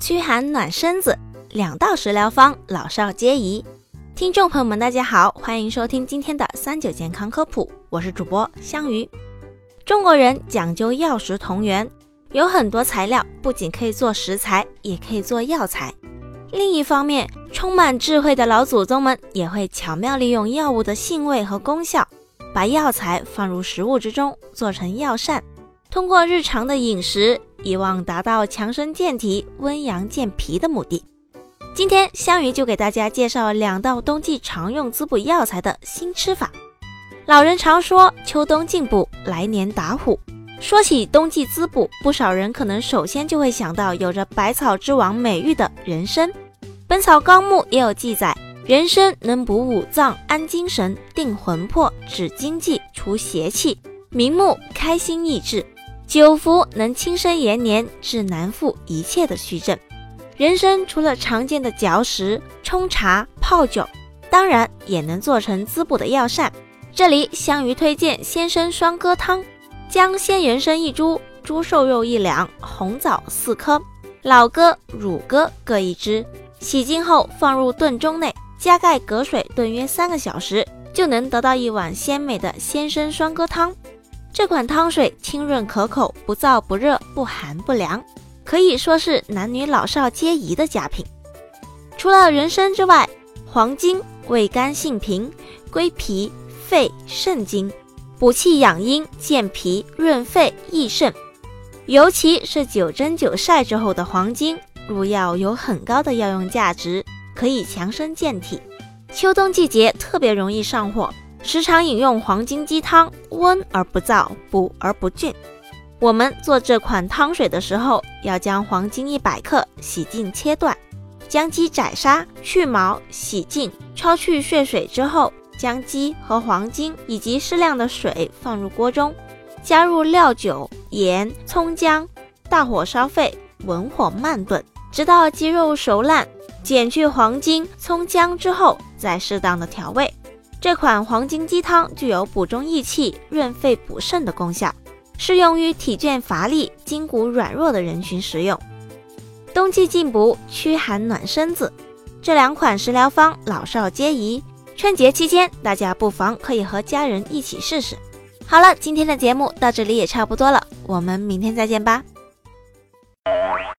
驱寒暖身子，两道食疗方，老少皆宜。听众朋友们，大家好，欢迎收听今天的三九健康科普，我是主播香鱼。中国人讲究药食同源，有很多材料不仅可以做食材，也可以做药材。另一方面，充满智慧的老祖宗们也会巧妙利用药物的性味和功效，把药材放入食物之中，做成药膳。通过日常的饮食，以望达到强身健体、温阳健脾的目的。今天香鱼就给大家介绍两道冬季常用滋补药材的新吃法。老人常说秋冬进补，来年打虎。说起冬季滋补，不少人可能首先就会想到有着百草之王美誉的人参。《本草纲目》也有记载，人参能补五脏、安精神、定魂魄、止惊悸、除邪气，明目、开心、益智。久服能轻身延年，治难复一切的虚症。人参除了常见的嚼食、冲茶、泡酒，当然也能做成滋补的药膳。这里香鱼推荐鲜参双鸽汤，将鲜人参一株、猪瘦肉一两、红枣四颗、老鸽、乳鸽各一只，洗净后放入炖盅内，加盖隔水炖约三个小时，就能得到一碗鲜美的鲜参双鸽汤。这款汤水清润可口，不燥不热，不寒不凉，可以说是男女老少皆宜的佳品。除了人参之外，黄精味甘性平，归脾、肺、肾经，补气养阴，健脾润肺，益肾。尤其是九蒸九晒之后的黄精，入药有很高的药用价值，可以强身健体。秋冬季节特别容易上火。时常饮用黄金鸡汤，温而不燥，补而不峻。我们做这款汤水的时候，要将黄金一百克洗净切断，将鸡宰杀去毛，洗净，焯去血水之后，将鸡和黄金以及适量的水放入锅中，加入料酒、盐、葱姜，大火烧沸，文火慢炖，直到鸡肉熟烂，剪去黄金、葱姜之后，再适当的调味。这款黄金鸡汤具有补中益气、润肺补肾的功效，适用于体倦乏力、筋骨软弱的人群食用。冬季进补，驱寒暖身子，这两款食疗方老少皆宜。春节期间，大家不妨可以和家人一起试试。好了，今天的节目到这里也差不多了，我们明天再见吧。